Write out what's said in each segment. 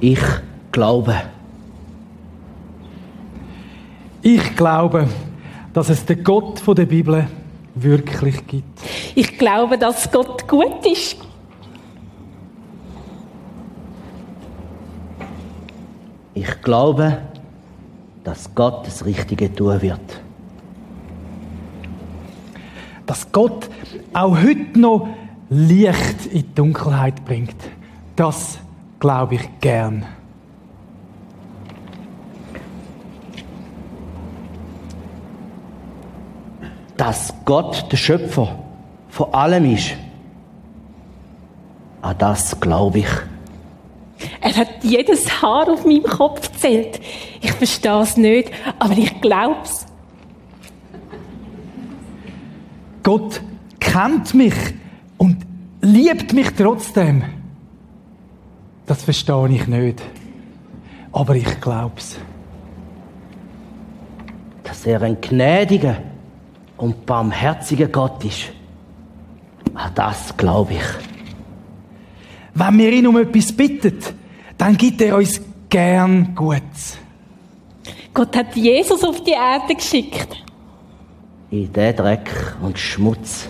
Ich glaube. Ich glaube, dass es den Gott von der Bibel wirklich gibt. Ich glaube, dass Gott gut ist. Ich glaube, dass Gott das Richtige tun wird. Dass Gott auch heute noch Licht in die Dunkelheit bringt. Das glaube ich gern. Dass Gott der Schöpfer von allem ist. An das glaube ich. Er hat jedes Haar auf meinem Kopf gezählt. Ich verstehe es nicht, aber ich glaube es. Gott kennt mich und liebt mich trotzdem. Das verstehe ich nicht. Aber ich glaube es. Dass er ein gnädiger und barmherziger Gott ist. An das glaube ich. Wenn wir ihn um etwas bitten, dann gibt er uns gern Gutes. Gott hat Jesus auf die Erde geschickt. In den Dreck und Schmutz.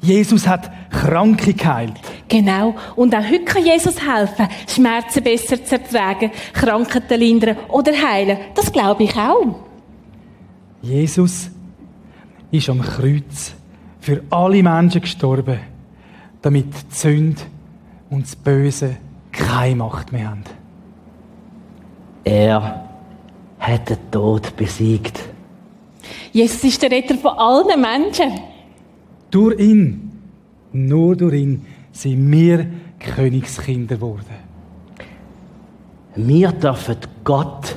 Jesus hat Kranke geheilt. Genau. Und auch heute kann Jesus helfen, Schmerzen besser zu ertragen, Krankheiten lindern oder heilen. Das glaube ich auch. Jesus ist am Kreuz für alle Menschen gestorben, damit die Sünde und das Böse keine Macht mehr haben. Er hat den Tod besiegt. Jesus ist der Retter von allen Menschen. Durch ihn, nur durch ihn, sind wir Königskinder geworden. Wir dürfen Gott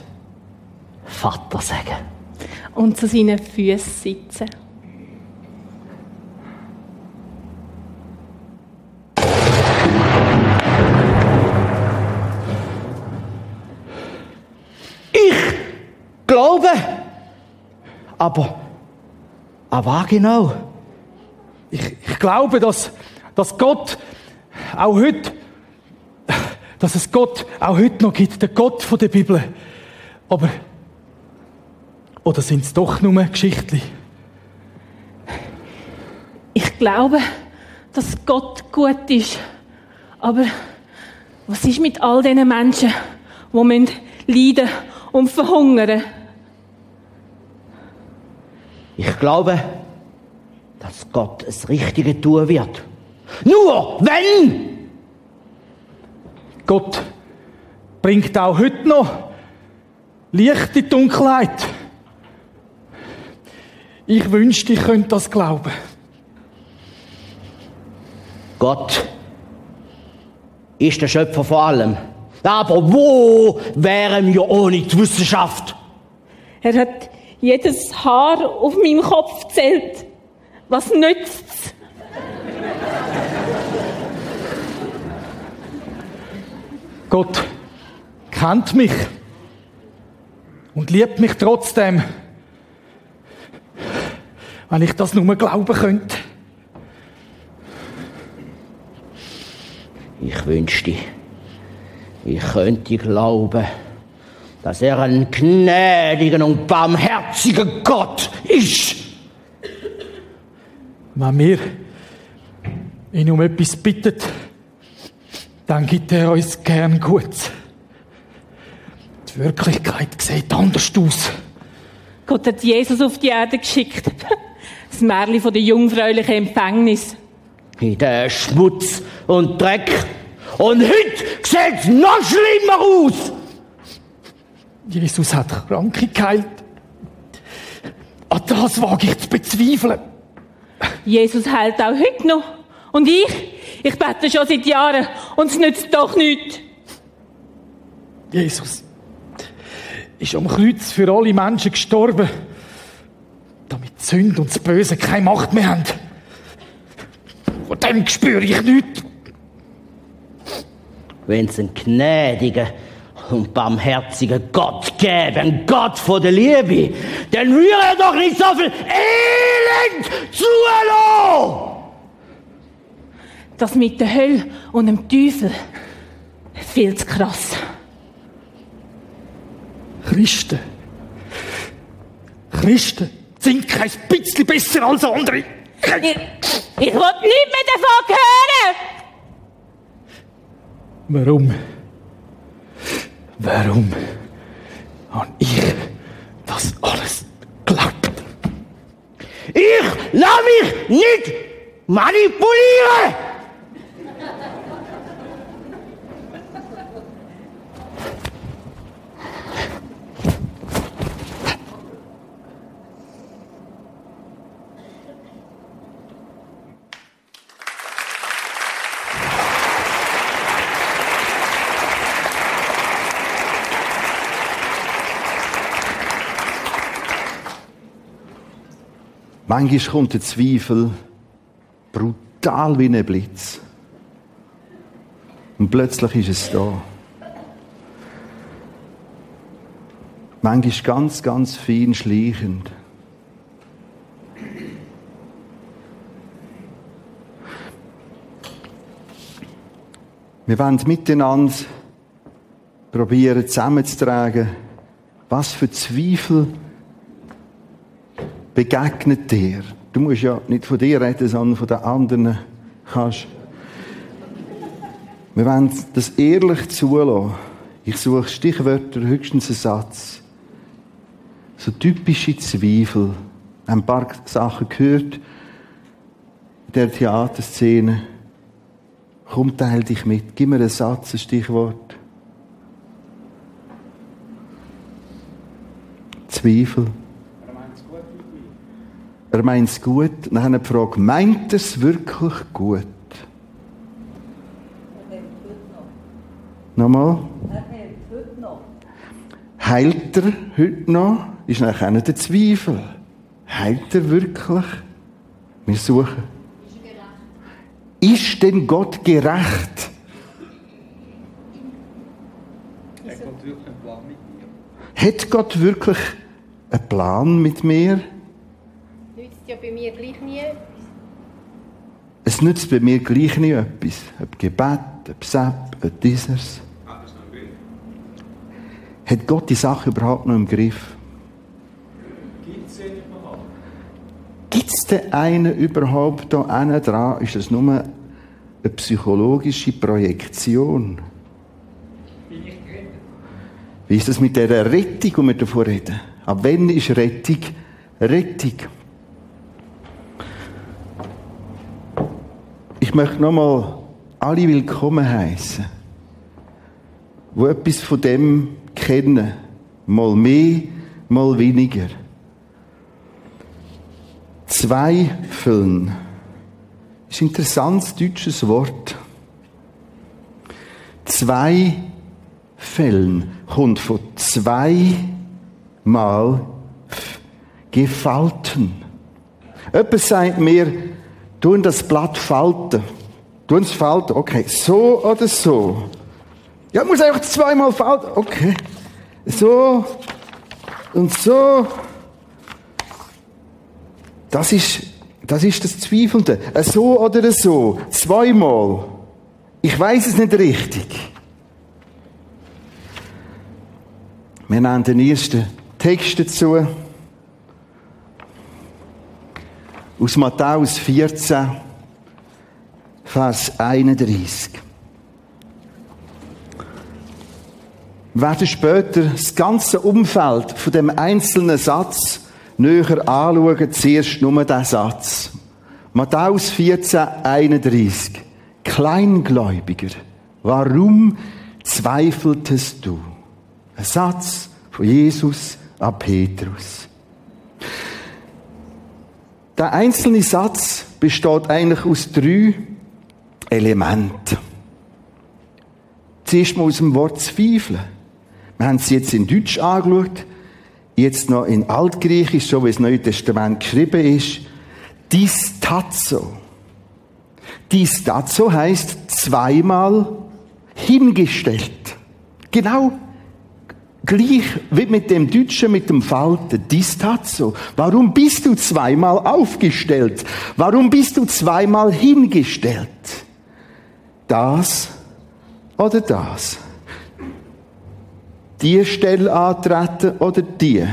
Vater sagen. Und zu seinen Füßen sitzen. Ich glaube. Aber, aber genau. Ich, ich glaube, dass, dass Gott auch heute, dass es Gott auch heute noch gibt, der Gott von der Bibel. Aber, oder sind es doch nur Geschichten? Ich glaube, dass Gott gut ist. Aber was ist mit all diesen Menschen, die müssen leiden und verhungern? Ich glaube, dass Gott das Richtige tun wird. Nur wenn! Gott bringt auch heute noch Licht in die Dunkelheit. Ich wünschte, ich könnte das glauben. Gott ist der Schöpfer von allem. Aber wo wären wir ohne die Wissenschaft? Er hat jedes Haar auf meinem Kopf gezählt. Was nützt's? Gott kennt mich und liebt mich trotzdem. Wenn ich das nur glauben könnte. Ich wünschte, ich könnte glauben, dass er ein gnädiger und barmherziger Gott ist. Wenn wir ihn um etwas bitten, dann gibt er uns gern gut. Die Wirklichkeit sieht anders aus. Gott hat Jesus auf die Erde geschickt. Das Märchen von der jungfräulichen Empfängnis. In den Schmutz und Dreck. Und heute sieht es noch schlimmer aus. Jesus hat Kranke geheilt. An das wage ich zu bezweifeln. Jesus heilt auch heute noch. Und ich? Ich bete schon seit Jahren und es nützt doch nichts. Jesus ist am Kreuz für alle Menschen gestorben, damit die Sünde und das Böse keine Macht mehr haben. Von dem spüre ich nichts. Wenn es einen gnädigen und barmherzigen Gott gäbe, einen Gott von der Liebe, dann würde er doch nicht so viel Elend zulassen. Das mit der Hölle und dem Teufel. Viel zu krass. Christen. Christen sind kein bisschen besser als andere. Ich, ich will nichts mehr davon hören! Warum? Warum habe ich das alles geglaubt? Ich lass mich nicht manipulieren! Manchmal kommt der Zweifel brutal wie ein Blitz. Und plötzlich ist es da. Manchmal ganz, ganz fein schleichend. Wir wollen miteinander probieren zusammenzutragen, was für Zweifel begegnet dir. Du musst ja nicht von dir reden, sondern von den anderen kannst. Wir wollen das ehrlich zulassen. Ich suche Stichwörter, höchstens einen Satz. So typische Zweifel. Wir haben ein paar Sachen gehört in der Theaterszene. Komm, teil dich mit. Gib mir einen Satz, ein Stichwort. Zweifel. Er meint es gut. Dann haben die Frage, meint er es wirklich gut? Nochmal? Heilt er heute noch? Ist nachher nicht der Zweifel. Heilt er wirklich? Wir suchen. Ist denn Gott gerecht? Hat Gott wirklich einen Plan mit mir? Nützt ja bei mir gleich nie etwas. Es nützt bei mir gleich nie etwas. Ob Gebet, ob Sepp, ob dieses. Hat Gott die Sache überhaupt noch im Griff? Gibt es denn einen überhaupt da einen dran? Ist das nur eine psychologische Projektion? Wie ist das mit der Rettung, die wir davon reden? Ab wann ist Rettung Rettung? Ich möchte nochmal alle willkommen heißen, wo etwas von dem kennen, mal mehr, mal weniger. Zweifeln ist ein interessantes deutsches Wort. Zwei Fällen kommt von zwei Mal gefalten. Jemand sagt mir, tun das Blatt falten. Tun es falten, okay. So oder so. Ja, muss einfach zweimal falten. Okay. So und so. Das ist, das ist das Zweifelnde. So oder so. Zweimal. Ich weiß es nicht richtig. Wir nehmen den ersten Text dazu. Aus Matthäus 14, Vers 31. Wir werden später das ganze Umfeld von dem einzelnen Satz näher anschauen, zuerst nur den Satz. Matthäus 14, 31. Kleingläubiger, warum zweifeltest du? Ein Satz von Jesus an Petrus. Der einzelne Satz besteht eigentlich aus drei Elementen. Zuerst mal aus dem Wort zweifeln. Wir haben es jetzt in Deutsch angeschaut, jetzt noch in Altgriechisch, so wie das Neue Testament geschrieben ist. Distazo. Distazo heißt zweimal hingestellt. Genau gleich wie mit dem Deutschen mit dem Falten. Distazo. Warum bist du zweimal aufgestellt? Warum bist du zweimal hingestellt? das oder das? Die Stelle antreten oder die?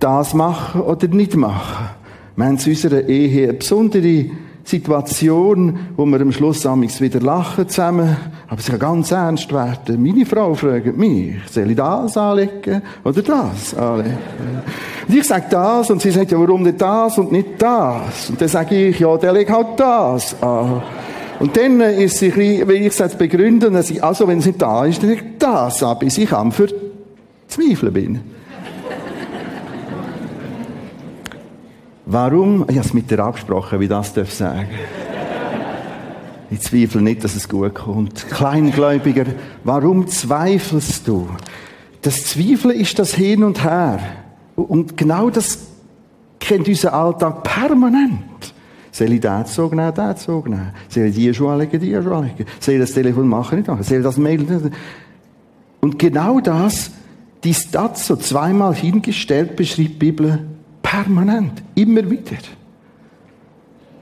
Das machen oder nicht machen? Wir haben in unserer Ehe eine besondere Situation, wo wir am Schluss wieder lachen zusammen, aber es kann ganz ernst werden. Meine Frau fragt mich, soll ich das anlegen oder das anlegen? Und ich sage das und sie sagt, ja, warum nicht das und nicht das? Und dann sage ich, ja, der legt halt das an. Und dann ist sie, wenn ich es jetzt begründe, dann sage ich, also, wenn es nicht da ist, dann legt das an, bis ich am für Zweifel bin. Warum? Ich habe es mit dir abgesprochen, wie das darf sagen. Ich zweifle nicht, dass es gut kommt. Kleingläubiger, warum zweifelst du? Das Zweifeln ist das Hin und Her. Und genau das kennt unser Alltag permanent. Soll ich den Zug nehmen, den Zug nehmen? Soll ich die Schuhe legen, die Schuhe legen? Soll ich das Telefon machen, nicht machen? Soll ich das Mail nicht Und genau das, die Stadt so zweimal hingestellt, beschreibt die Bibel permanent, immer wieder.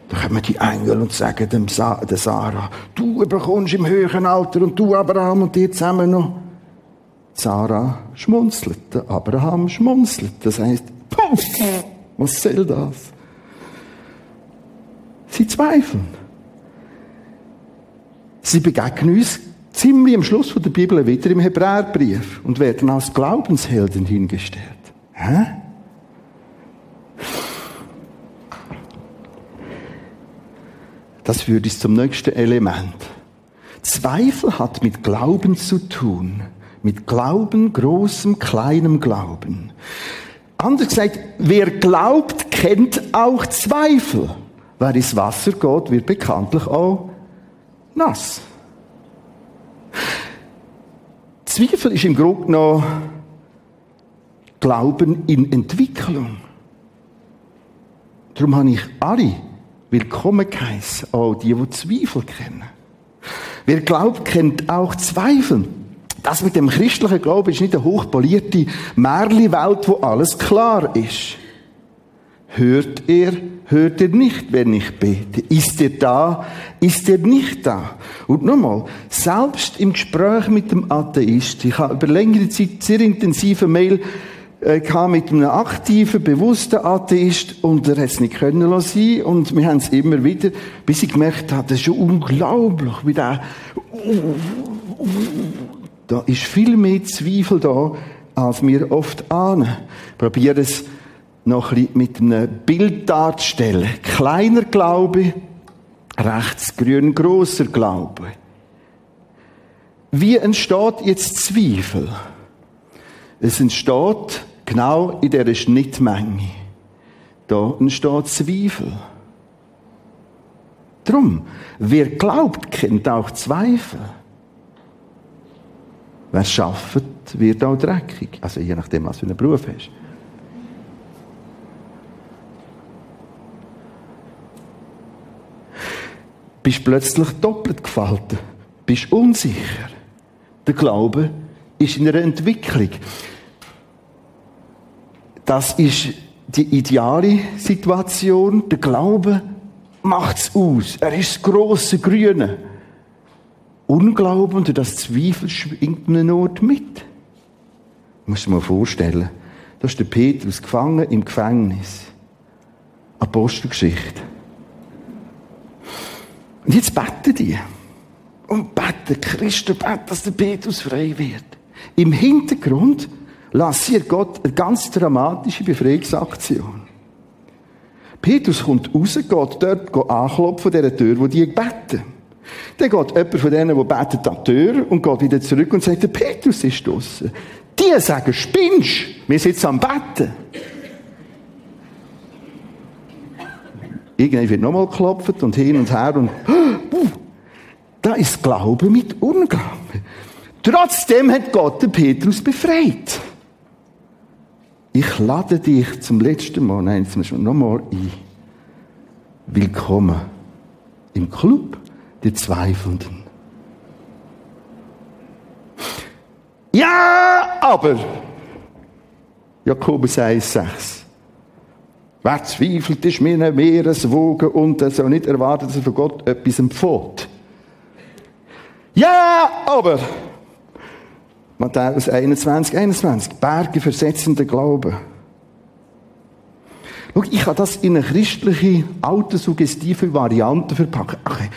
Da kommen die Engel und sagen dem Sa der Sarah, du bekommst im höheren Alter und du Abraham und ihr zusammen noch. Sarah schmunzelt, der Abraham schmunzelt. Das heißt, was soll das? Sie zweifeln. Sie begegnen uns ziemlich am Schluss der Bibel wieder im Hebräerbrief und werden als Glaubenshelden hingestellt. Hä? Das führt uns zum nächsten Element. Zweifel hat mit Glauben zu tun. Mit Glauben, großem, kleinem Glauben. Anders gesagt, wer glaubt, kennt auch Zweifel. Wer ins Wasser geht, wird bekanntlich auch nass. Zweifel ist im Grunde genommen Glauben in Entwicklung. Darum habe ich alle willkommen geheißen, auch die, die Zweifel kennen. Wer glaubt, kennt auch Zweifel. Das mit dem christlichen Glauben ist nicht eine hochpolierte Märli-Welt, wo alles klar ist. Hört er, hört er nicht, wenn ich bete? Ist er da, ist er nicht da? Und nochmal, selbst im Gespräch mit dem Atheist, ich habe über längere Zeit sehr intensive Mail äh, kam mit einem aktiven, bewussten Atheist und er hat es nicht können lassen und wir haben es immer wieder, bis ich gemerkt habe, das ist schon unglaublich, wie der, da ist viel mehr Zweifel da, als wir oft ahnen. Probiere es noch ein bisschen mit einem Bild darzustellen. Kleiner Glaube, rechts grün, großer Glaube. Wie entsteht jetzt Zweifel? Es entsteht genau in dieser Schnittmenge. Da entsteht Zweifel. Drum, wer glaubt, kennt auch Zweifel. Wer schafft, wird auch dreckig. Also je nachdem, was für einen Beruf hast. Bist plötzlich doppelt gefalten. Bist unsicher. Der Glaube ist in einer Entwicklung. Das ist die ideale Situation. Der Glaube macht's aus. Er ist das grosse Grüne. Unglauben und das Zweifel schwingt eine Not mit. Muss mal vorstellen. Da ist der Petrus gefangen im Gefängnis. Apostelgeschichte. Und jetzt beten die. Und beten, Christen beten, dass der Petrus frei wird. Im Hintergrund lanciert Gott eine ganz dramatische Befreiungsaktion. Petrus kommt raus, geht dort anklopfen an dieser Tür, wo die beten. Dann geht jemand von denen, die beten, an die Tür und geht wieder zurück und sagt, der Petrus ist draussen. Die sagen, spinnst, wir jetzt am Betten. Irgendwann wird nochmal geklopft und hin und her und, da ist Glaube mit Unglauben. Trotzdem hat Gott den Petrus befreit. Ich lade dich zum letzten Mal, nein, zum schon nochmal ein. Willkommen im Club der Zweifelnden. Ja, aber Jakobus 1,6. Wer zweifelt, ist mir ein Meereswogen und soll nicht erwarten, dass er von Gott etwas empfiehlt. Ja, aber Matthäus 21, 21. Berge versetzende Glauben. Schau, ich habe das in eine christliche, autosuggestive Variante verpackt. Okay,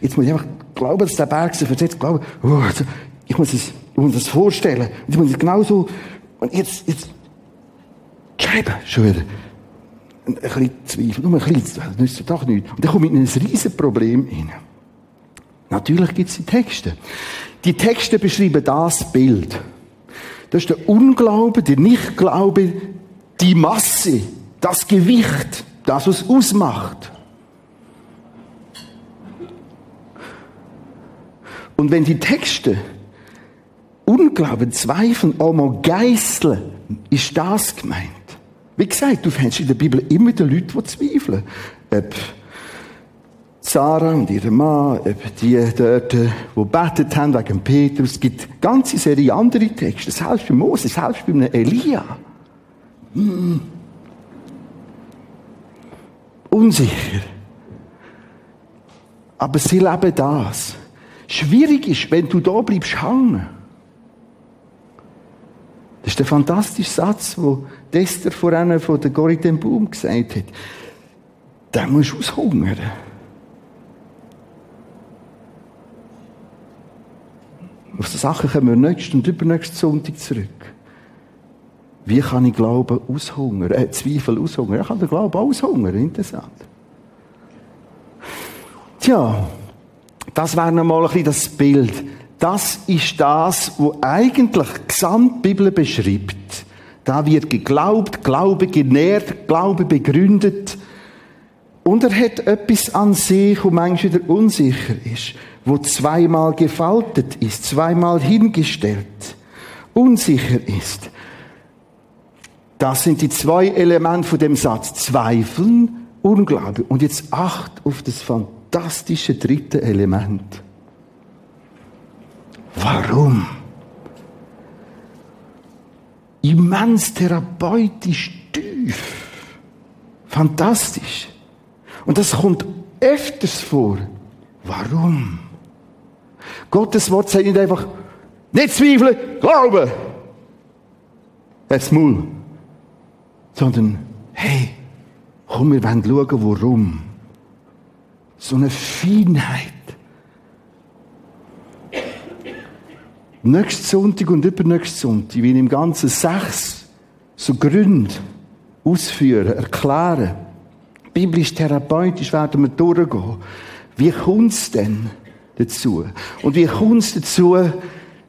jetzt muss ich einfach glauben, dass der Berg sich versetzt. Glauben, oh, ich muss es, ich muss es vorstellen. Ich muss es genau so, und jetzt, jetzt, schreiben, schon wieder. Ein bisschen Zweifel, nur ein bisschen, das nützt doch nichts. Und dann komme ich in ein riesen Problem rein. Natürlich gibt es die Texte. Die Texte beschreiben das Bild. Das ist der Unglaube, der Nichtglaube, die Masse, das Gewicht, das, was ausmacht. Und wenn die Texte Unglauben, Zweifeln, auch mal geißeln, ist das gemeint. Wie gesagt, du findest in der Bibel immer die Leute, die zweifeln. Ob Sarah und ihr Mann, die dort, die betet haben wegen Petrus. Es gibt eine ganze Serie andere Texte. Selbst bei Moses, selbst bei einem Elia. Hm. Unsicher. Aber sie leben das. Schwierig ist, wenn du da bleibst hängen. Das ist der fantastische Satz, den Esther vor einer von der ten Boom gesagt hat. Da musst du aushungern. Auf die Sachen kommen wir nächsten und übernächsten Sonntag zurück. Wie kann ich Glauben aushungern? Äh, Zweifel aushungern? Ich kann den Glauben aushungern. Interessant. Tja, das wäre nochmal ein bisschen das Bild. Das ist das, was eigentlich die Gesamtbibel beschreibt. Da wird geglaubt, Glaube genährt, Glaube begründet. Und er hat etwas an sich, wo manchmal wieder unsicher ist wo zweimal gefaltet ist, zweimal hingestellt, unsicher ist. Das sind die zwei Elemente von dem Satz. Zweifeln, Unglaube. Und jetzt acht auf das fantastische dritte Element. Warum? Immens therapeutisch tief. Fantastisch. Und das kommt öfters vor. Warum? Gottes Wort sagt nicht einfach, nicht zweifeln, glauben. Das Maul. Sondern, hey, komm, wir wollen schauen, warum. So eine Feinheit. Nächsten Sonntag und übernächsten Sonntag, wie im Ganzen sechs so Gründe ausführen, erklären. Biblisch, therapeutisch werden wir durchgehen. Wie kommt es denn? Dazu. Und wie kommt es dazu,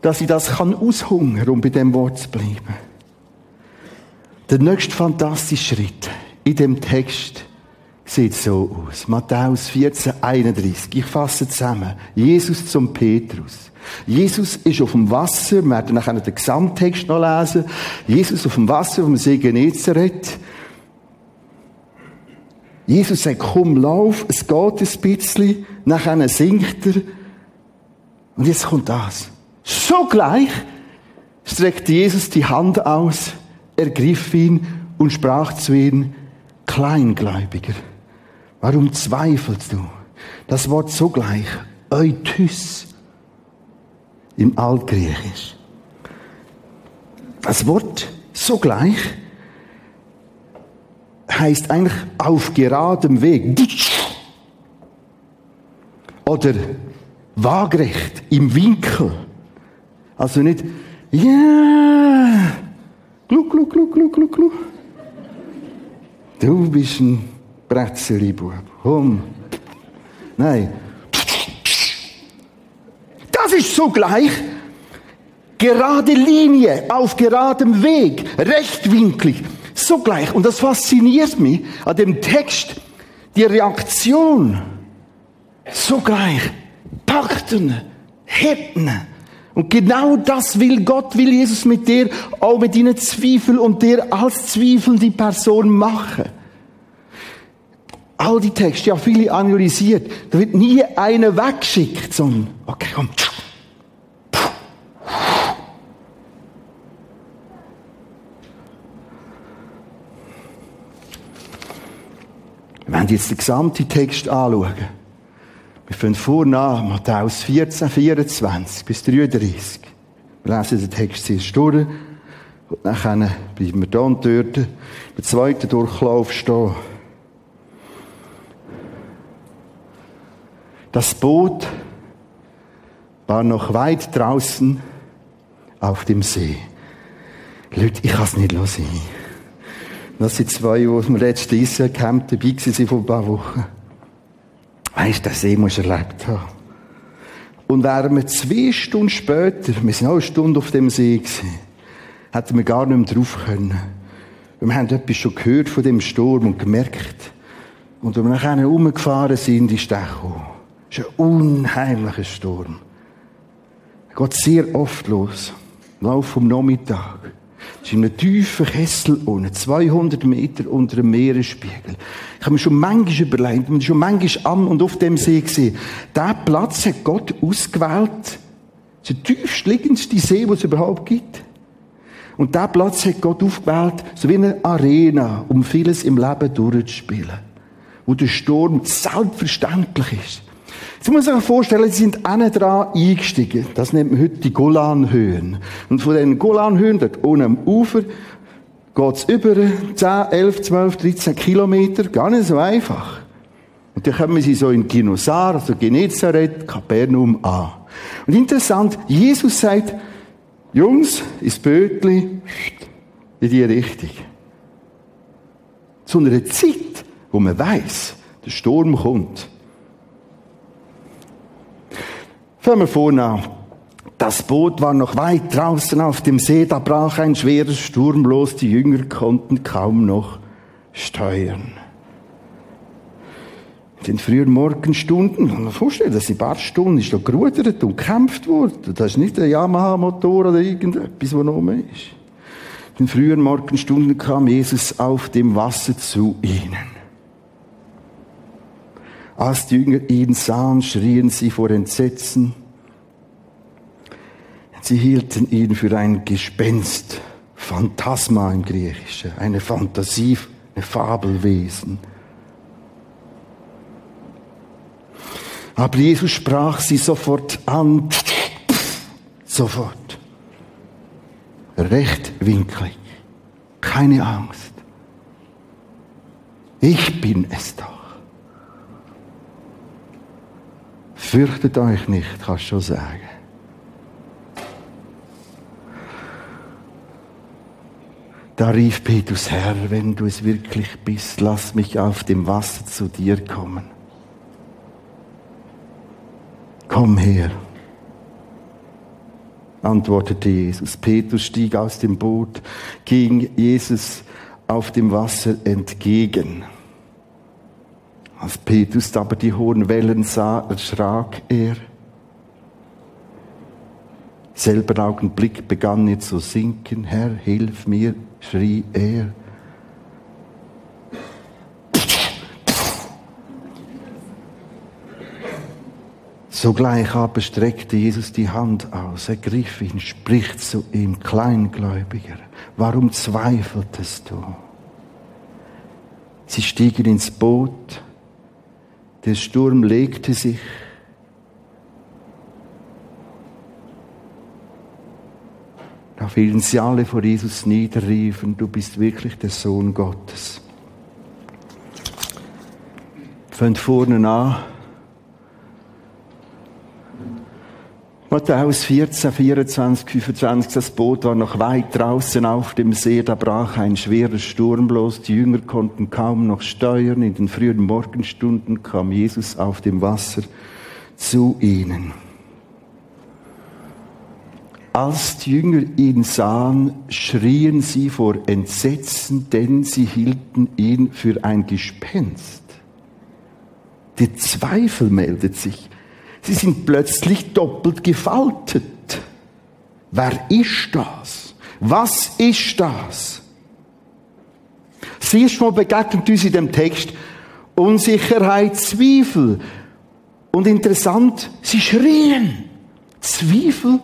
dass ich das kann aushungern, um bei dem Wort zu bleiben? Der nächste fantastische Schritt in dem Text sieht so aus. Matthäus 14, 31. Ich fasse zusammen. Jesus zum Petrus. Jesus ist auf dem Wasser. Wir werden nachher den Gesamttext noch lesen. Jesus auf dem Wasser vom See Genezareth. Jesus sagt, komm, lauf, es geht ein bisschen. Nachher singt er. Und jetzt kommt das. Sogleich streckte Jesus die Hand aus, ergriff ihn und sprach zu ihm, Kleingläubiger, warum zweifelst du? Das Wort sogleich, Euthys, im Altgriechisch. Das Wort sogleich heißt eigentlich auf geradem Weg. Oder Waagrecht, im Winkel. Also nicht, ja, yeah. gluck, gluck, gluck, gluck, gluck, gluck. Du bist ein Bretzeli-Bub. Komm. Nein. Das ist zugleich gerade Linie, auf geradem Weg, rechtwinklig, sogleich. Und das fasziniert mich an dem Text, die Reaktion, sogleich packten, hätten. Und genau das will Gott, will Jesus mit dir, auch mit deinen Zweifeln und dir als zweifelnde Person machen. All die Texte, ja, viele analysiert. Da wird nie einer weggeschickt, sondern, okay, komm. Wenn wir jetzt den gesamten Text anschauen, wir fangen vorne an, Matthäus 14, 24 bis 33. Wir lesen den Text zuerst durch und dann bleiben wir da und dort im zweiten Durchlauf stehen. Das Boot war noch weit draußen auf dem See. Leute, ich kann es nicht sehen. Das sind zwei, die letztes Jahr Camp dabei waren vor ein paar Wochen. Weisst, den See musst du erlebt haben. Und wären wir zwei Stunden später, wir sind auch eine Stunde auf dem See gewesen, hätten wir gar nicht mehr drauf können. Wir haben etwas schon gehört von dem Sturm und gemerkt. Und als wir nachher rumgefahren sind, ist der gekommen. Es ist ein unheimlicher Sturm. Er geht sehr oft los. Lauf vom Nachmittag. Es ist in einem tiefen Kessel unten, 200 Meter unter dem Meeresspiegel. Ich habe mir schon manchmal überlegt, und schon manchmal am und auf dem See gesehen, diesen Platz hat Gott ausgewählt. Das ist der tiefstliegendste See, den es überhaupt gibt. Und diesen Platz hat Gott aufgewählt, so wie eine Arena, um vieles im Leben durchzuspielen. Wo der Sturm selbstverständlich ist. Jetzt muss sich vorstellen, sie sind alle dran eingestiegen. Das nennt man heute die Golanhöhen. Und von den Golanhöhen, dort unten am Ufer, geht's über 10, 11, 12, 13 Kilometer. Gar nicht so einfach. Und dann kommen sie so in Ginosar, also Genezareth, Kapernaum an. Und interessant, Jesus sagt, Jungs, ins Bötli, in die Richtung. Zu einer Zeit, wo man weiß, der Sturm kommt. Fangen wir vorne an. Das Boot war noch weit draußen auf dem See, da brach ein schwerer Sturm los, die Jünger konnten kaum noch steuern. In den frühen Morgenstunden, kann man vorstellen, dass in ein paar Stunden ist da gerudert und gekämpft worden. Das ist nicht ein Yamaha-Motor oder irgendetwas, was noch ist. In den frühen Morgenstunden kam Jesus auf dem Wasser zu ihnen. Als die Jünger ihn sahen, schrien sie vor Entsetzen. Sie hielten ihn für ein Gespenst, Phantasma im Griechischen, eine Fantasie, ein Fabelwesen. Aber Jesus sprach sie sofort an, sofort. Rechtwinklig, keine Angst. Ich bin es doch. Fürchtet euch nicht, kannst du schon sagen. Da rief Petrus, Herr, wenn du es wirklich bist, lass mich auf dem Wasser zu dir kommen. Komm her, antwortete Jesus. Petrus stieg aus dem Boot, ging Jesus auf dem Wasser entgegen. Als Petrus aber die hohen Wellen sah, erschrak er. Selber Augenblick begann er zu sinken. Herr, hilf mir, schrie er. Sogleich aber streckte Jesus die Hand aus, ergriff ihn, spricht zu ihm, Kleingläubiger, warum zweifeltest du? Sie stiegen ins Boot, der Sturm legte sich. Da fielen sie alle vor Jesus nieder, riefen, du bist wirklich der Sohn Gottes. Fängt vorne an. Matthäus 14, 24, 25, das Boot war noch weit draußen auf dem See, da brach ein schwerer Sturm los, die Jünger konnten kaum noch steuern, in den frühen Morgenstunden kam Jesus auf dem Wasser zu ihnen. Als die Jünger ihn sahen, schrien sie vor Entsetzen, denn sie hielten ihn für ein Gespenst. Der Zweifel meldet sich. Sie sind plötzlich doppelt gefaltet. Wer ist das? Was ist das? Siehst mal begegnet uns in dem Text Unsicherheit, Zweifel. Und interessant, sie schrien. Zweifel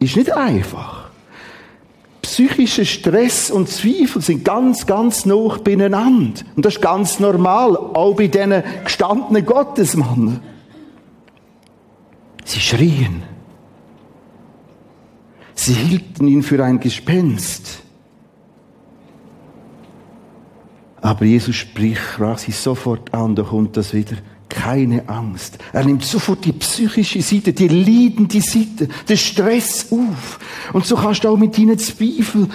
ist nicht einfach. psychischer Stress und Zweifel sind ganz, ganz nah beieinander. Und das ist ganz normal, auch bei diesen gestandenen Gottesmannen. Sie schrien. Sie hielten ihn für ein Gespenst. Aber Jesus spricht, sprach sie sofort an, da kommt das wieder. Keine Angst. Er nimmt sofort die psychische Seite, die leidende Seite, den Stress auf. Und so kannst du auch mit deinen Zweifeln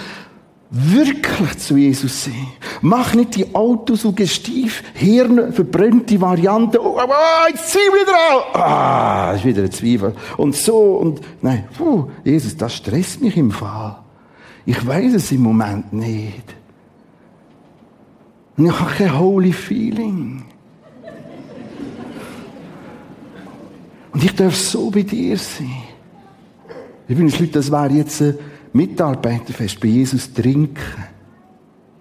wirklich zu Jesus sehen. Mach nicht die autosuggestiv, hirnverbrennte Variante. Oh, oh, oh, jetzt zieh wieder an. Ah, ist wieder ein Zweifel. Und so und, nein, puh, Jesus, das stresst mich im Fall. Ich weiß es im Moment nicht. Und ich habe kein holy feeling. Und ich darf so bei dir sein. Übrigens, Leute, das wäre jetzt Mitarbeiterfest, bei Jesus trinken.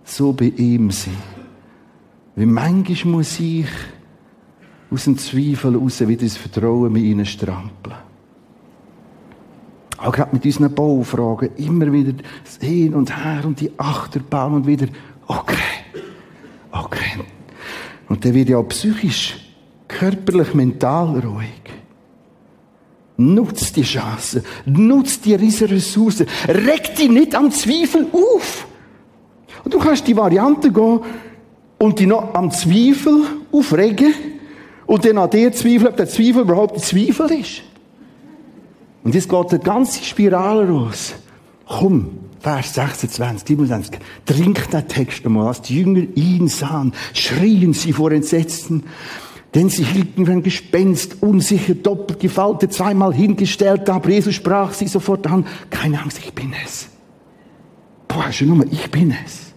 So bei ihm sein. Weil manchmal muss ich aus dem Zweifel raus wieder das Vertrauen mit ihnen strampeln. Auch gerade mit unseren Baufragen immer wieder das Hin und Her und die Achterbahn und wieder, okay, okay. Und dann wird ja auch psychisch, körperlich, mental ruhig. Nutz die Chance. Nutz die riesen Ressourcen. Reg dich nicht am Zweifel auf. Und du kannst die Variante gehen und dich noch am Zweifel aufregen und dann an dir zweifeln, ob der Zweifel überhaupt ein Zweifel ist. Und jetzt geht eine ganze Spirale raus. Komm, Vers 26, 27. Trink den Text einmal, als die Jünger ihn sahen, schrien sie vor Entsetzen. Denn sie hielten für ein Gespenst, unsicher, doppelt gefaltet, zweimal hingestellt. Aber Jesus sprach sie sofort an. Keine Angst, ich bin es. Boah, schon nochmal, ich bin es.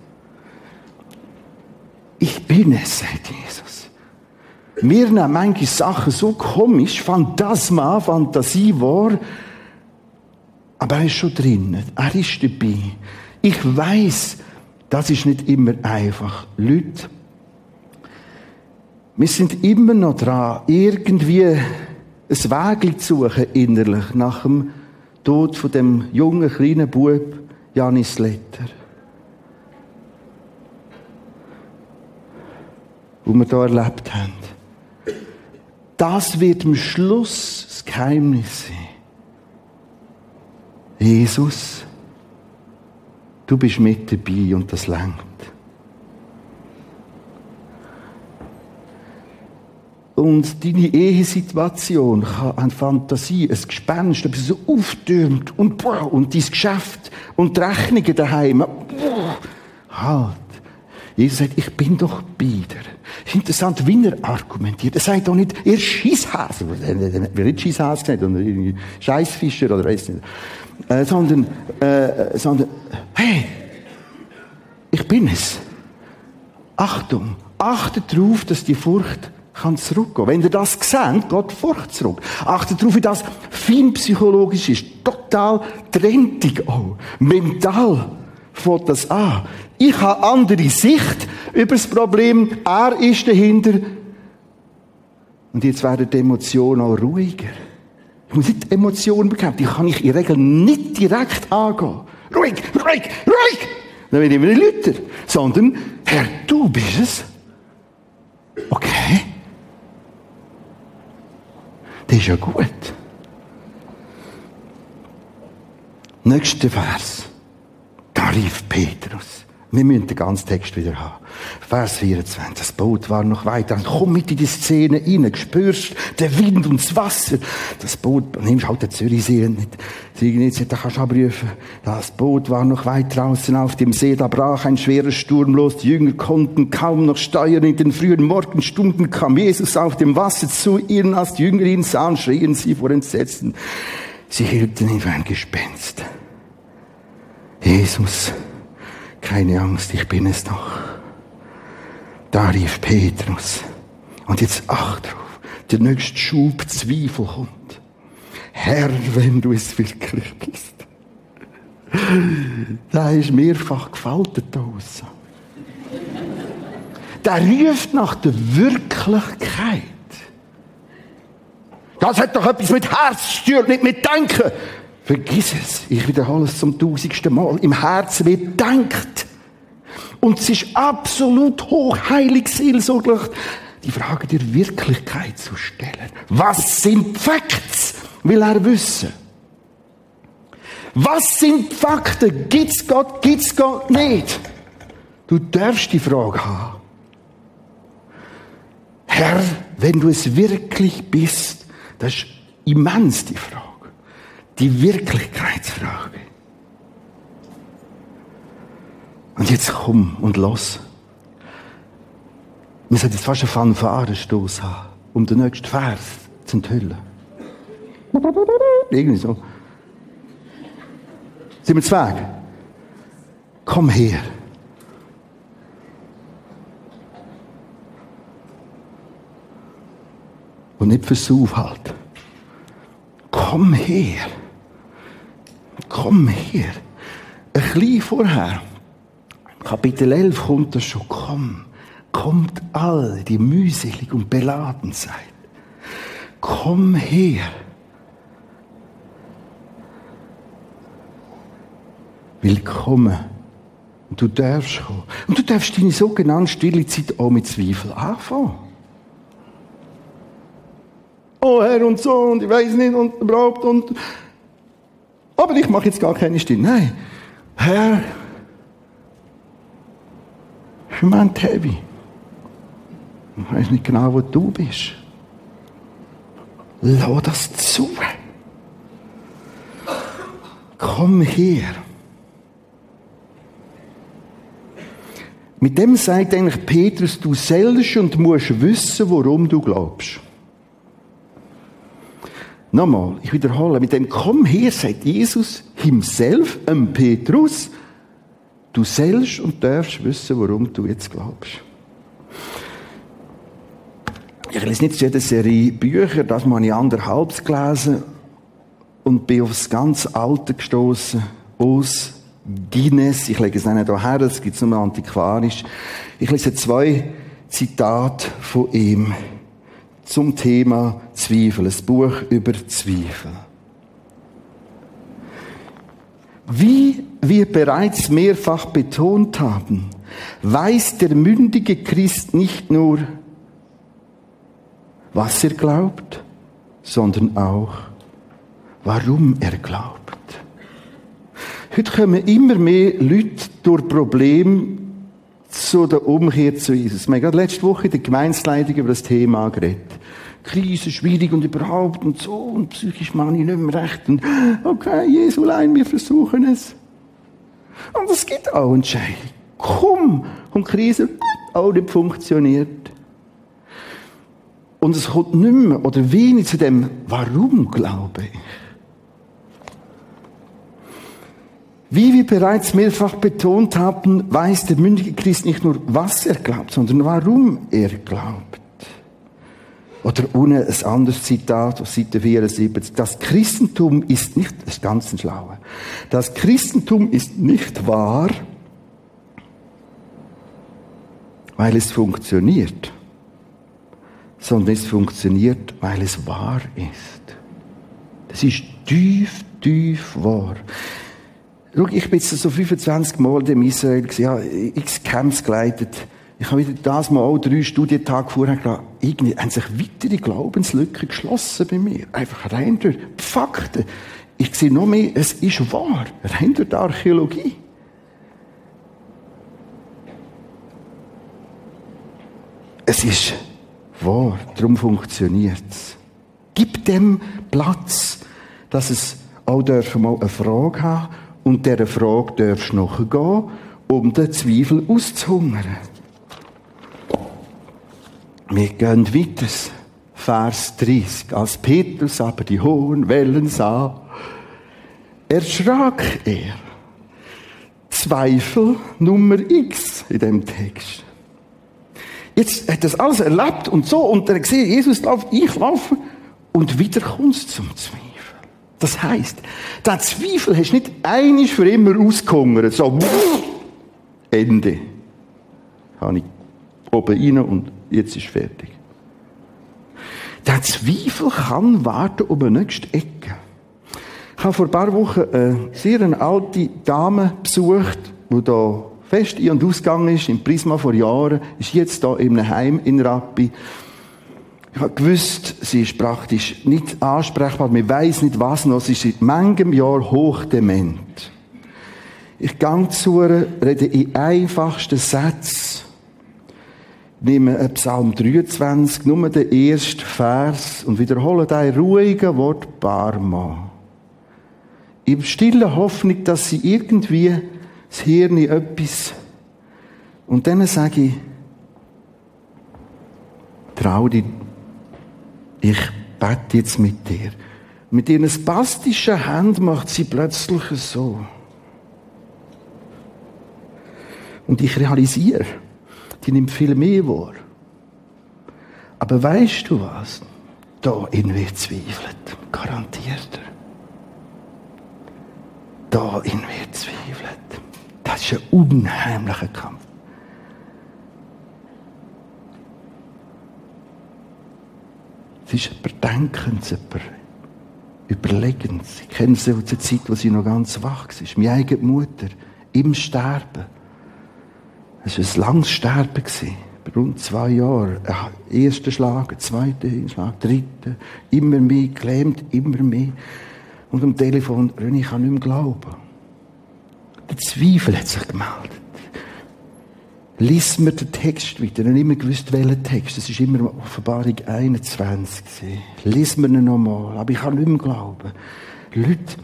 Ich bin es, sagt Jesus. Mir nehmen manche Sachen so komisch, Phantasma, Fantasie war, aber er ist schon drin. Er ist dabei. Ich weiß, das ist nicht immer einfach. Leute, wir sind immer noch dran, irgendwie ein Weg zu suchen innerlich nach dem Tod von dem jungen kleinen Bub Janis Letter. Wo wir da erlebt haben. Das wird am Schluss das Geheimnis sein. Jesus, du bist mit dabei und das langt. Und deine Ehesituation kann eine Fantasie, ein Gespenst, etwas so auftürmt und, boah, und dein Geschäft und die Rechnungen daheim. Boah, halt. Jesus sagt, ich bin doch ist interessant, wie er argumentiert. Er sagt doch nicht, ihr Scheisshase. Wird nicht Scheisshase gesagt, oder Scheißfischer, oder weiss nicht. Äh, sondern, äh, sondern, hey, ich bin es. Achtung, achtet darauf, dass die Furcht kann zurückgehen. Wenn ihr das seht, geht Furcht zurück. Achtet darauf, wie das fein psychologisch ist. Total trendig auch. Mental fängt das an. Ich habe andere Sicht über das Problem. Er ist dahinter. Und jetzt werden die Emotionen auch ruhiger. Ich muss nicht Emotionen bekämpfen. Die kann ich in der Regel nicht direkt angehen. Ruhig, ruhig, ruhig! Dann werde ich wieder lauter. Sondern, Herr, du bist es. Okay. Das ist ja gut. Nächster Vers. Da rief Petrus. Wir müssen den ganzen Text wieder haben. Vers 24. Das Boot war noch weiter. Komm mit in die Szene rein. Spürst den Wind und das Wasser. Das Boot, nimmst halt den Zürichsee nicht. nicht, da kannst du abrufen. Das Boot war noch weit draußen auf dem See. Da brach ein schwerer Sturm los. Die Jünger konnten kaum noch steuern. In den frühen Morgenstunden kam Jesus auf dem Wasser zu ihnen. Als die Jünger ihn sahen, schrien sie vor Entsetzen. Sie hielten ihn für ein Gespenst. Jesus, keine Angst, ich bin es doch. Da rief Petrus. Und jetzt acht drauf. Der nächste Schub Zweifel kommt. Herr, wenn du es wirklich bist. Da ist mehrfach gefaltet aus. Der ruft nach der Wirklichkeit. Das hat doch etwas mit Herz zu tun, nicht mit Denken. Vergiss es. Ich wiederhole es zum tausendsten Mal. Im Herzen wird denkt. Und es ist absolut hochheilig seelsorglich, die Frage der Wirklichkeit zu stellen. Was sind Facts? Will er wissen. Was sind Fakten? Gibt's Gott? Gibt's Gott nicht? Du darfst die Frage haben. Herr, wenn du es wirklich bist, das ist immens die Frage. Die Wirklichkeitsfrage. Und jetzt komm und los. Wir sollten jetzt fast einen Fanfarenstoß haben, um den nächsten Vers zu enthüllen. Irgendwie so. Sind wir zwei? Komm her. Und nicht fürs Aufhalten. Komm her. Komm her. Ein bisschen vorher, Kapitel 11 kommt das schon. Komm. Kommt all, die mühselig und beladen seid. Komm her. Willkommen. Und du darfst kommen. Und du darfst deine sogenannte stille Zeit auch mit Zweifel anfangen. Oh Herr und so und ich weiß nicht und überhaupt und aber ich mache jetzt gar keine Stille. Nein, Herr, ich meine heavy. Ich weiß nicht genau, wo du bist. Lass das zu. Komm her. Mit dem sagt eigentlich Petrus, du sollst und musst wissen, worum du glaubst. Nochmal, ich wiederhole, mit dem Komm her sagt Jesus himself, ähm Petrus, du sollst und darfst wissen, worum du jetzt glaubst. Ich lese nicht jede Serie Bücher, das habe ich anderthalb gelesen und bin aufs ganz Alte gestoßen aus Guinness. Ich lege es nicht hierher, das gibt es nur antiquarisch. Ich lese zwei Zitate von ihm zum Thema Zweifel, ein Buch über Zweifel. Wie wir bereits mehrfach betont haben, weiß der mündige Christ nicht nur, was er glaubt, sondern auch, warum er glaubt. Heute kommen immer mehr Leute durch Probleme zu der Umkehr zu Jesus. Wir haben gerade letzte Woche in der Gemeinsleitung über das Thema geredet. Krise, schwierig und überhaupt und so und psychisch mache ich nicht mehr recht und okay, Jesu allein, wir versuchen es. Und es gibt auch Entscheidungen. Komm! Und Krise auch nicht funktioniert. Und es kommt nicht mehr oder wenig zu dem, warum glaube ich? Wie wir bereits mehrfach betont haben, weiß der mündige Christ nicht nur, was er glaubt, sondern warum er glaubt. Oder ohne ein anderes Zitat auf Seite 74. Das Christentum ist nicht, das ist ganz ein Schlauer. Das Christentum ist nicht wahr, weil es funktioniert, sondern es funktioniert, weil es wahr ist. Das ist tief, tief wahr. Schau, ich bin jetzt so 25 Mal in Israel, gewesen, ja, x Camps geleitet. Ich habe wieder das mal auch drei Studientage vorher gedacht, irgendwie haben sich weitere Glaubenslücken geschlossen bei mir. Einfach rein durch die Fakten. Ich sehe noch mehr, es ist wahr. Rein durch die Archäologie. Es ist wahr, darum funktioniert es. Gib dem Platz, dass es auch mal eine Frage haben und dieser Frage darfst du nachgehen, um den Zweifel auszuhungern. Wir gehen weiter. Vers 30. Als Petrus aber die hohen Wellen sah, erschrak er. Zweifel Nummer X in dem Text. Jetzt hat das alles erlebt und so, und er gesehen, Jesus läuft, ich laufe, und wieder kommt es zum Zweifel. Das heisst, der Zweifel hast du nicht einig für immer ausgehungert, so, Ende. Habe ich oben rein und jetzt ist fertig. Der Zweifel kann warten um die nächste Ecke. Ich habe vor ein paar Wochen eine sehr alte Dame besucht, die da fest ein- und ausgegangen ist, im Prisma vor Jahren, ist jetzt da in einem Heim in Rappi. Ich habe gewusst, sie ist praktisch nicht ansprechbar, man weiß nicht was noch, sie ist seit manchem Jahr hochdement. Ich gehe zu ihr, rede in einfachsten Sätzen, nehme Psalm 23, nur den ersten Vers und wiederhole den ruhigen Wort Barma. In stiller Hoffnung, dass sie irgendwie das Hirn etwas, und dann sage ich, trau dich, ich bete jetzt mit dir. Mit ihren spastischen Händen macht sie plötzlich so. Und ich realisiere, die nimmt viel mehr wahr. Aber weißt du was? Da in wird zweifelt. Garantiert er. Da in wird zweifelt. Das ist ein unheimlicher Kampf. Es ist jemand Denkens, jemand Überlegens. Ich kenne sie aus der Zeit, wo sie noch ganz wach war. Meine eigene Mutter. Im Sterben. Es war ein langes Sterben. Rund zwei Jahre. Ein erster Schlag, zweiter Schlag, dritter. Immer mehr gelähmt, immer mehr. Und am Telefon, ich kann nicht mehr glauben. Der Zweifel hat sich gemeldet. Lies mir den Text weiter. Ich habe immer gewusst, welchen Text. Das war immer Offenbarung 21. Lies mir ihn nochmal. Aber ich kann nicht mehr glauben. Leute,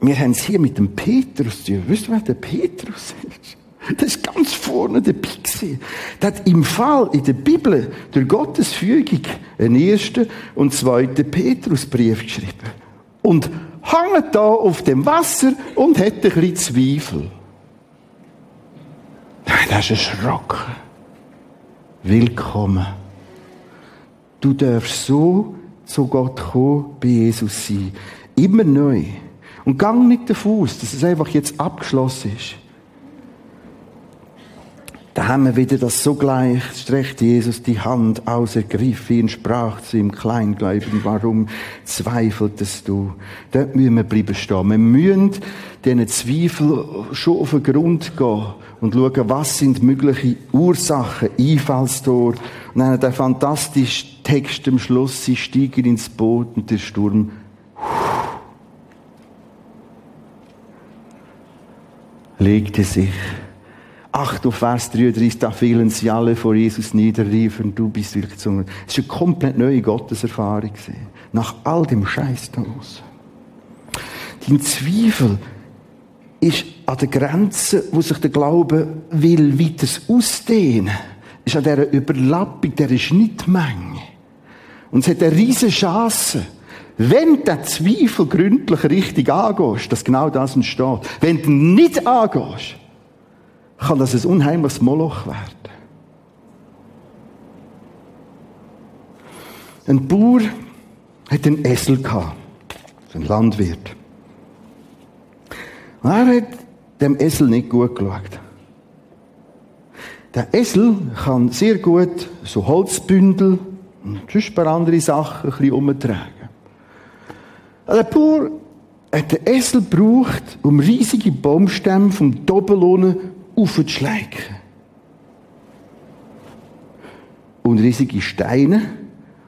wir haben es hier mit dem Petrus zu tun. Wisst ihr, wer der Petrus ist? Das ist ganz vorne der Pixie. Der hat im Fall in der Bibel durch Gottes Fügung einen ersten und zweiten Petrusbrief geschrieben. Und hängt da auf dem Wasser und hat ein bisschen Zweifel. Das ist erschrocken. Willkommen. Du darfst so zu Gott kommen, bei Jesus sein. Immer neu. Und gang nicht davon aus, dass es einfach jetzt abgeschlossen ist. Da haben wir wieder das sogleich, streckt Jesus die Hand aus, ergriff ihn, sprach zu ihm, Kleingläubigen, warum zweifeltest du? Dort müssen wir bleiben stehen. Wir müssen diesen Zweifel schon auf den Grund gehen und schauen, was sind mögliche Ursachen, Einfallstor. Und dann der fantastische Text am Schluss, sie stiegen ins Boot und der Sturm legte sich. Ach, du Vers 33, da fielen sie alle vor Jesus nieder, riefen, du bist wirklich zu. Es war eine komplett neue Gotteserfahrung. Nach all dem Scheiß daraus. Dein Zweifel ist an der Grenze, wo sich der Glaube will weiter ausdehnen. Ist an dieser Überlappung, der Schnittmenge. Und es hat eine riesige Chance, wenn den Zweifel gründlich richtig angehst, dass genau das entsteht. Wenn du nicht angehst, kann das ein unheimliches Moloch werden. Ein Bauer hat einen Esel gehabt. Ein Landwirt. Und er hat dem Esel nicht gut geschaut. Der Esel kann sehr gut so Holzbündel und ein paar andere Sachen ein umtragen. Der Bauer hat den Esel gebraucht, um riesige Baumstämme vom Doppellohne aufzuschleichen. Und riesige Steine,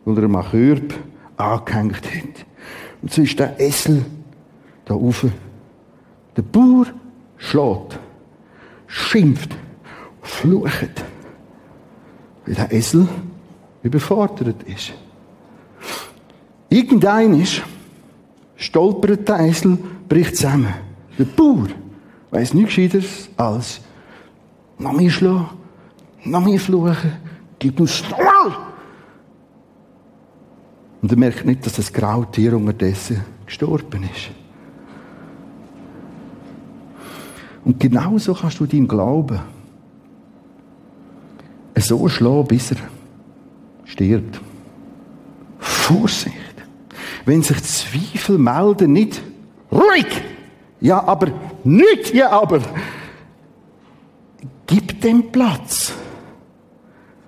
die er am Körb angehängt hat. Und so ist der Esel da rauf. Der Bauer schlägt, schimpft, flucht, weil der Esel überfordert ist. Irgendein ist, stolpert der Esel, bricht zusammen. Der Bauer weiss nichts Gescheiteres als noch mehr schlagen, noch mehr fluchen, gib uns Stoll! Und er merkt nicht, dass das Grautier unterdessen gestorben ist. Und genauso kannst du deinen Glauben so schlagen, bis er stirbt. Vorsicht! Wenn sich Zweifel melden, nicht ruhig! Ja, aber nicht, ja, aber gib dem Platz.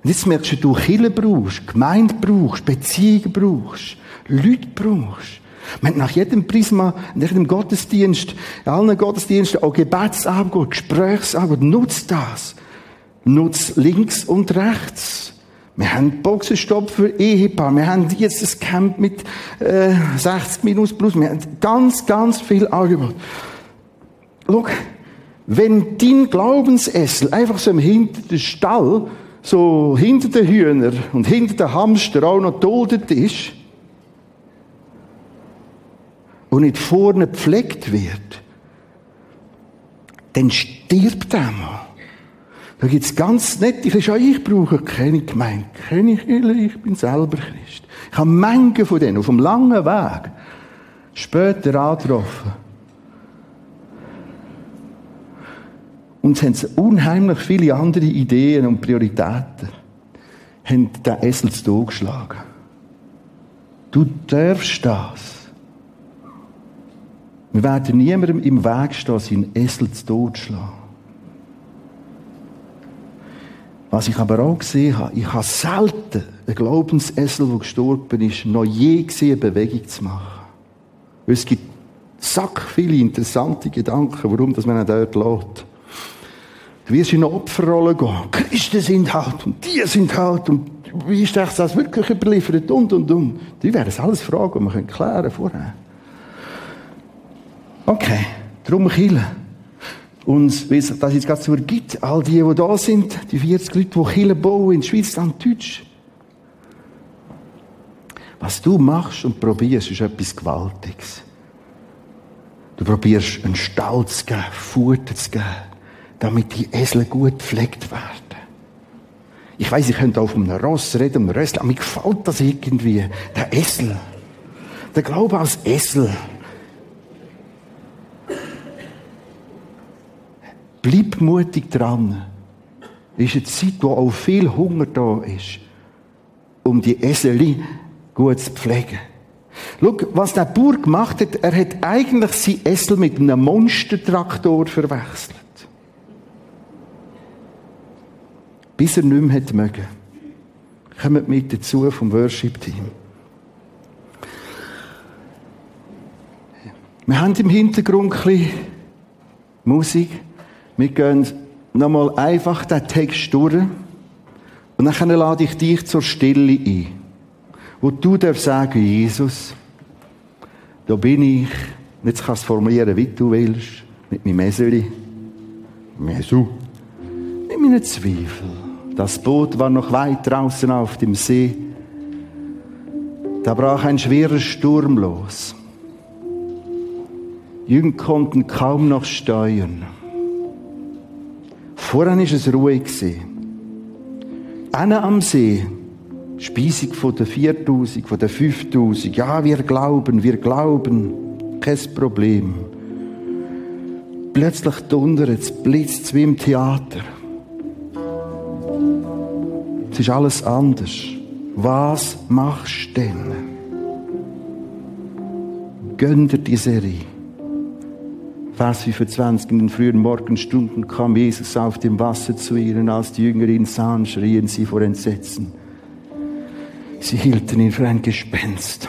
Und jetzt merkst du, du Kirche brauchst, Gemeinde brauchst, Beziehungen brauchst, Leute brauchst. Wir haben nach jedem Prisma, nach jedem Gottesdienst, allen Gottesdiensten auch Gebetsabend, Gesprächsabend. Nutzt das. Nutzt links und rechts. Wir haben Boxenstopp für Ehepaar. Wir haben jetzt ein Camp mit äh, 60 minus plus. Wir haben ganz, ganz viel Angebot. Schau, wenn dein Glaubensessel einfach so im hinteren Stall, so hinter den Hühnern und hinter den Hamster auch noch duldet ist und nicht vorne gepflegt wird, dann stirbt er mal. Da gibt's ganz nette Christen. Ich brauche keine Gemeinde, keine Kirche, ich bin selber Christ. Ich habe Mengen von denen auf dem langen Weg später angetroffen. Und es haben unheimlich viele andere Ideen und Prioritäten. Haben den Esel zu Tod geschlagen. Du darfst das. Wir werden niemandem im Weg stehen, seinen Esel zu Tod schlagen. Was ich aber auch gesehen habe, ich habe selten einen Glaubensessel, der gestorben ist, noch je gesehen, eine Bewegung zu machen. Es gibt sack viele interessante Gedanken, warum das man ihn dort lässt. Du wirst in eine Opferrolle gehen. Christen sind halt und die sind halt und wie ist das wirklich überliefert und und und. Die werden es alles fragen, und wir können klären vorher. Okay, darum Chile. Und wie es das jetzt gerade so ergibt, all die, die da sind, die 40 Leute, die Chile bauen in Schweiz, dann Deutsch. Was du machst und probierst, ist etwas Gewaltiges. Du probierst einen Stall zu geben, Futter zu geben, damit die Esel gut gepflegt werden. Ich weiß, ich könnte auch von einem Ross reden, einem Rössel, aber mir gefällt das irgendwie. Der Esel. Der Glaube als Esel. Bleib mutig dran. Es ist eine Zeit, wo auch viel Hunger da ist, um die Eseli gut zu pflegen. Schau, was der Bauer gemacht hat, er hat eigentlich sein Esel mit einem Monstertraktor verwechselt. Bis er nicht mehr mögen. Kommt mit dazu vom Worship-Team. Wir haben im Hintergrund ein bisschen Musik. Wir gehen nochmal einfach den Text durch und dann lade ich dich zur Stille ein. Wo du darfst sagen, Jesus, da bin ich. Jetzt kannst du formulieren, wie du willst. Mit meinem Meseli. Mesu. Mit meinen Zweifeln. Das Boot war noch weit draußen auf dem See. Da brach ein schwerer Sturm los. Jünger konnten kaum noch steuern. Vorhin war es ruhig. Einer am See, Speisung von den 4000, von den 5000. Ja, wir glauben, wir glauben. Kein Problem. Plötzlich donnert es, blitzt wie im Theater. Es ist alles anders. Was machst du denn? Gönn dir die Serie. Vers 25. In den frühen Morgenstunden kam Jesus auf dem Wasser zu ihnen. Als die Jünger ihn sahen, schrien sie vor Entsetzen. Sie hielten ihn für ein Gespenst.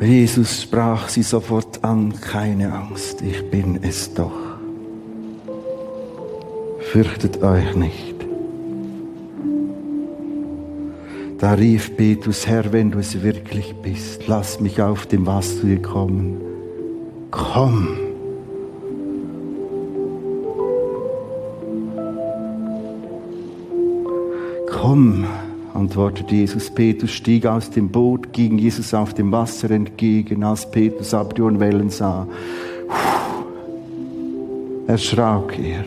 Jesus sprach sie sofort an, keine Angst, ich bin es doch. Fürchtet euch nicht. Da rief Petrus, Herr, wenn du es wirklich bist, lass mich auf dem Wasser kommen komm. Komm, antwortete Jesus. Petrus stieg aus dem Boot, ging Jesus auf dem Wasser entgegen, als Petrus aber die Wellen sah. Erschrak er.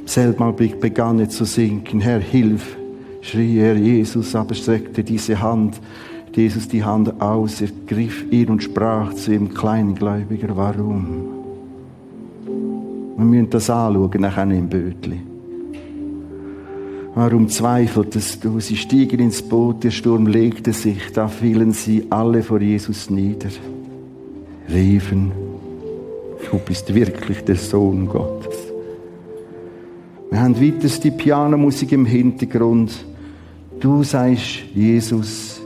Im selben Augenblick begann er zu sinken. Herr, hilf, schrie er Jesus, aber streckte diese Hand Jesus die Hand aus, er griff ihn und sprach zu ihm, Kleingläubiger, warum? Wir müssen das anschauen, nachher im Bötli. Warum zweifeltest du? Sie stiegen ins Boot, der Sturm legte sich, da fielen sie alle vor Jesus nieder, riefen, du bist wirklich der Sohn Gottes. Wir haben weiter die Pianomusik im Hintergrund. Du seist Jesus,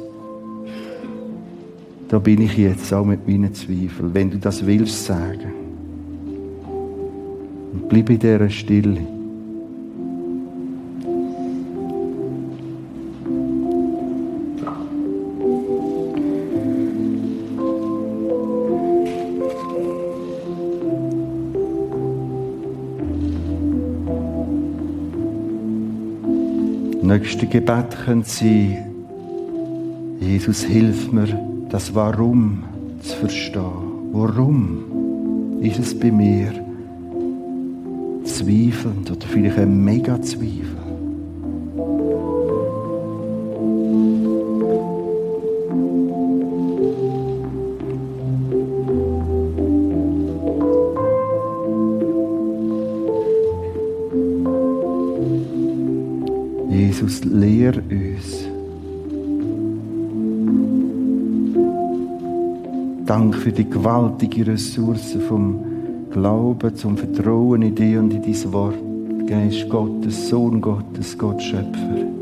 da bin ich jetzt auch mit meinen Zweifeln. Wenn du das willst sagen. Und bleib in dieser Stille. Nächste Gebet könnte sein, Jesus, hilf mir, das Warum zu verstehen. Warum ist es bei mir zweifelnd oder vielleicht ein Mega-Zweifel? Jesus, gewaltige Ressource vom Glauben, zum Vertrauen in dich und in dein Wort. Geist Gottes, Sohn Gottes, Gott Schöpfer.